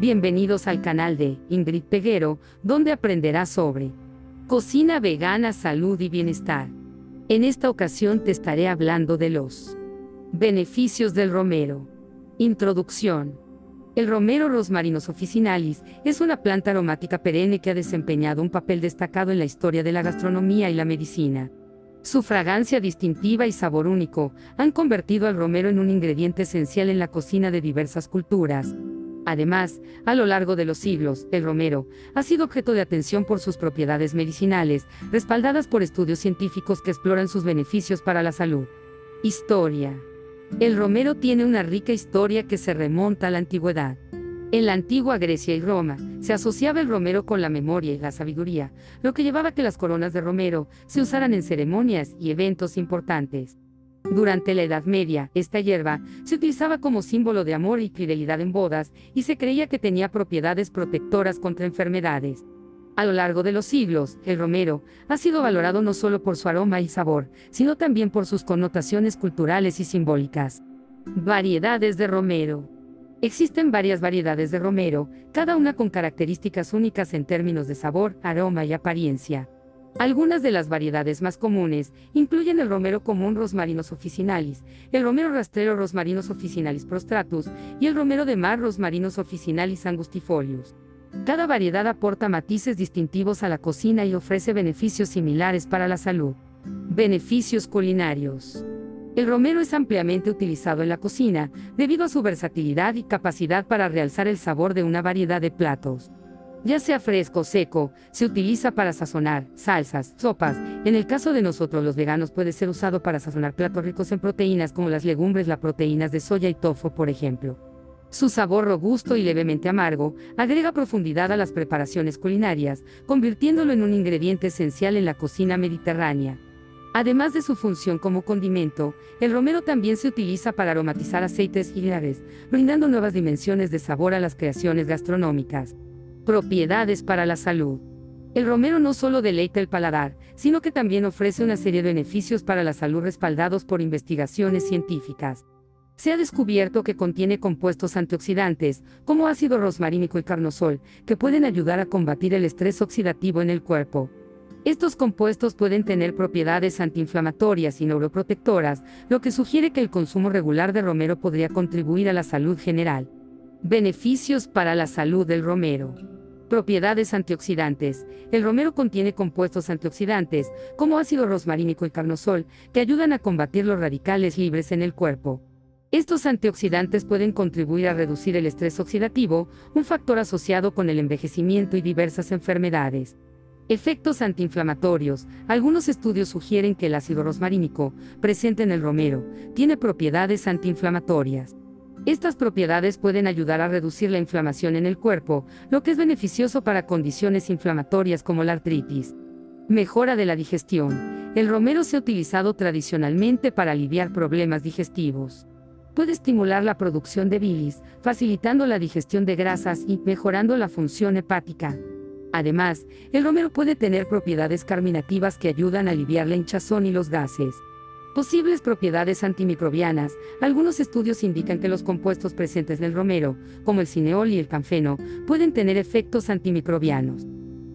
Bienvenidos al canal de Ingrid Peguero, donde aprenderás sobre cocina vegana, salud y bienestar. En esta ocasión te estaré hablando de los beneficios del romero. Introducción. El romero rosmarinus officinalis es una planta aromática perenne que ha desempeñado un papel destacado en la historia de la gastronomía y la medicina. Su fragancia distintiva y sabor único han convertido al romero en un ingrediente esencial en la cocina de diversas culturas. Además, a lo largo de los siglos, el romero ha sido objeto de atención por sus propiedades medicinales, respaldadas por estudios científicos que exploran sus beneficios para la salud. Historia. El romero tiene una rica historia que se remonta a la antigüedad. En la antigua Grecia y Roma, se asociaba el romero con la memoria y la sabiduría, lo que llevaba a que las coronas de romero se usaran en ceremonias y eventos importantes. Durante la Edad Media, esta hierba se utilizaba como símbolo de amor y fidelidad en bodas, y se creía que tenía propiedades protectoras contra enfermedades. A lo largo de los siglos, el romero ha sido valorado no solo por su aroma y sabor, sino también por sus connotaciones culturales y simbólicas. Variedades de romero. Existen varias variedades de romero, cada una con características únicas en términos de sabor, aroma y apariencia. Algunas de las variedades más comunes incluyen el romero común Rosmarinus officinalis, el romero rastrero Rosmarinus officinalis prostratus y el romero de mar Rosmarinus officinalis angustifolius. Cada variedad aporta matices distintivos a la cocina y ofrece beneficios similares para la salud. Beneficios culinarios. El romero es ampliamente utilizado en la cocina, debido a su versatilidad y capacidad para realzar el sabor de una variedad de platos. Ya sea fresco o seco, se utiliza para sazonar salsas, sopas. En el caso de nosotros los veganos puede ser usado para sazonar platos ricos en proteínas como las legumbres, las proteínas de soya y tofu, por ejemplo. Su sabor robusto y levemente amargo agrega profundidad a las preparaciones culinarias, convirtiéndolo en un ingrediente esencial en la cocina mediterránea. Además de su función como condimento, el romero también se utiliza para aromatizar aceites y vinagres, brindando nuevas dimensiones de sabor a las creaciones gastronómicas. Propiedades para la salud. El romero no solo deleita el paladar, sino que también ofrece una serie de beneficios para la salud respaldados por investigaciones científicas. Se ha descubierto que contiene compuestos antioxidantes, como ácido rosmarínico y carnosol, que pueden ayudar a combatir el estrés oxidativo en el cuerpo. Estos compuestos pueden tener propiedades antiinflamatorias y neuroprotectoras, lo que sugiere que el consumo regular de romero podría contribuir a la salud general. Beneficios para la salud del romero. Propiedades antioxidantes. El romero contiene compuestos antioxidantes, como ácido rosmarínico y carnosol, que ayudan a combatir los radicales libres en el cuerpo. Estos antioxidantes pueden contribuir a reducir el estrés oxidativo, un factor asociado con el envejecimiento y diversas enfermedades. Efectos antiinflamatorios. Algunos estudios sugieren que el ácido rosmarínico, presente en el romero, tiene propiedades antiinflamatorias. Estas propiedades pueden ayudar a reducir la inflamación en el cuerpo, lo que es beneficioso para condiciones inflamatorias como la artritis. Mejora de la digestión. El romero se ha utilizado tradicionalmente para aliviar problemas digestivos puede estimular la producción de bilis, facilitando la digestión de grasas y mejorando la función hepática. Además, el romero puede tener propiedades carminativas que ayudan a aliviar la hinchazón y los gases. Posibles propiedades antimicrobianas. Algunos estudios indican que los compuestos presentes en el romero, como el cineol y el canfeno, pueden tener efectos antimicrobianos.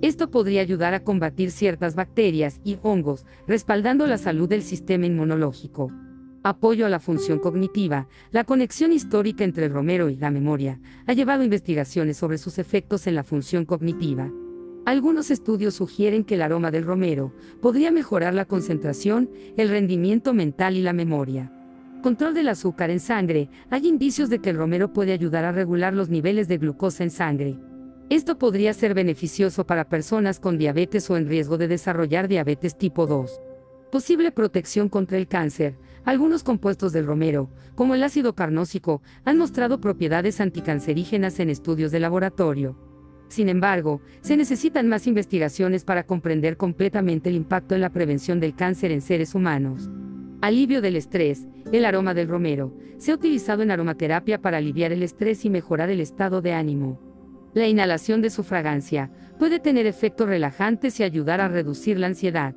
Esto podría ayudar a combatir ciertas bacterias y hongos, respaldando la salud del sistema inmunológico apoyo a la función cognitiva, la conexión histórica entre el romero y la memoria ha llevado a investigaciones sobre sus efectos en la función cognitiva. Algunos estudios sugieren que el aroma del romero podría mejorar la concentración, el rendimiento mental y la memoria. Control del azúcar en sangre. Hay indicios de que el romero puede ayudar a regular los niveles de glucosa en sangre. Esto podría ser beneficioso para personas con diabetes o en riesgo de desarrollar diabetes tipo 2. Posible protección contra el cáncer. Algunos compuestos del romero, como el ácido carnósico, han mostrado propiedades anticancerígenas en estudios de laboratorio. Sin embargo, se necesitan más investigaciones para comprender completamente el impacto en la prevención del cáncer en seres humanos. Alivio del estrés. El aroma del romero se ha utilizado en aromaterapia para aliviar el estrés y mejorar el estado de ánimo. La inhalación de su fragancia puede tener efectos relajantes y ayudar a reducir la ansiedad.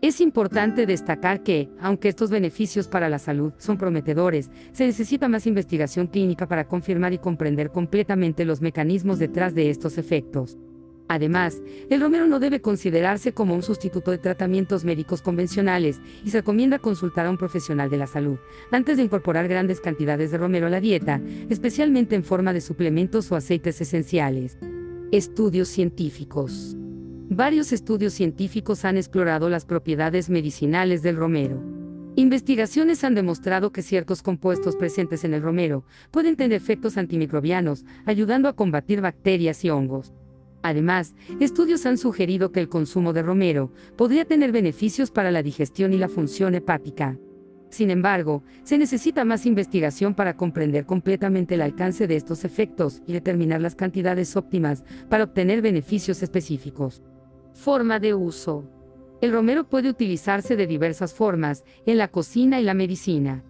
Es importante destacar que, aunque estos beneficios para la salud son prometedores, se necesita más investigación clínica para confirmar y comprender completamente los mecanismos detrás de estos efectos. Además, el romero no debe considerarse como un sustituto de tratamientos médicos convencionales y se recomienda consultar a un profesional de la salud antes de incorporar grandes cantidades de romero a la dieta, especialmente en forma de suplementos o aceites esenciales. Estudios científicos. Varios estudios científicos han explorado las propiedades medicinales del romero. Investigaciones han demostrado que ciertos compuestos presentes en el romero pueden tener efectos antimicrobianos, ayudando a combatir bacterias y hongos. Además, estudios han sugerido que el consumo de romero podría tener beneficios para la digestión y la función hepática. Sin embargo, se necesita más investigación para comprender completamente el alcance de estos efectos y determinar las cantidades óptimas para obtener beneficios específicos. Forma de uso. El romero puede utilizarse de diversas formas, en la cocina y la medicina.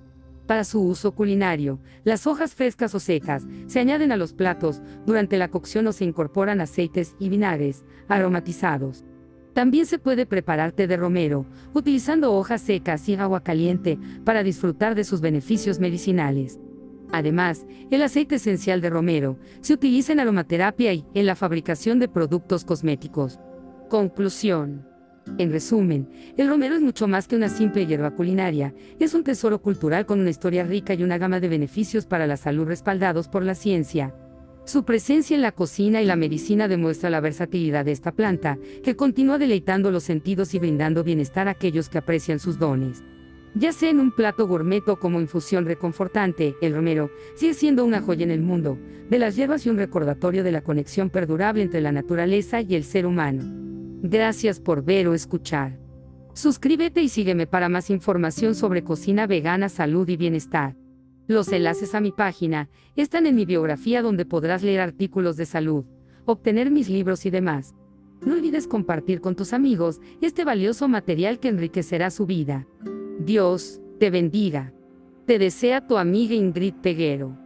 Para su uso culinario, las hojas frescas o secas se añaden a los platos durante la cocción o se incorporan aceites y vinagres aromatizados. También se puede preparar té de romero, utilizando hojas secas y agua caliente para disfrutar de sus beneficios medicinales. Además, el aceite esencial de romero se utiliza en aromaterapia y en la fabricación de productos cosméticos. Conclusión. En resumen, el romero es mucho más que una simple hierba culinaria, es un tesoro cultural con una historia rica y una gama de beneficios para la salud respaldados por la ciencia. Su presencia en la cocina y la medicina demuestra la versatilidad de esta planta, que continúa deleitando los sentidos y brindando bienestar a aquellos que aprecian sus dones. Ya sea en un plato gourmet o como infusión reconfortante, el romero sigue siendo una joya en el mundo, de las hierbas y un recordatorio de la conexión perdurable entre la naturaleza y el ser humano. Gracias por ver o escuchar. Suscríbete y sígueme para más información sobre cocina vegana, salud y bienestar. Los enlaces a mi página están en mi biografía donde podrás leer artículos de salud, obtener mis libros y demás. No olvides compartir con tus amigos este valioso material que enriquecerá su vida. Dios te bendiga. Te desea tu amiga Ingrid Peguero.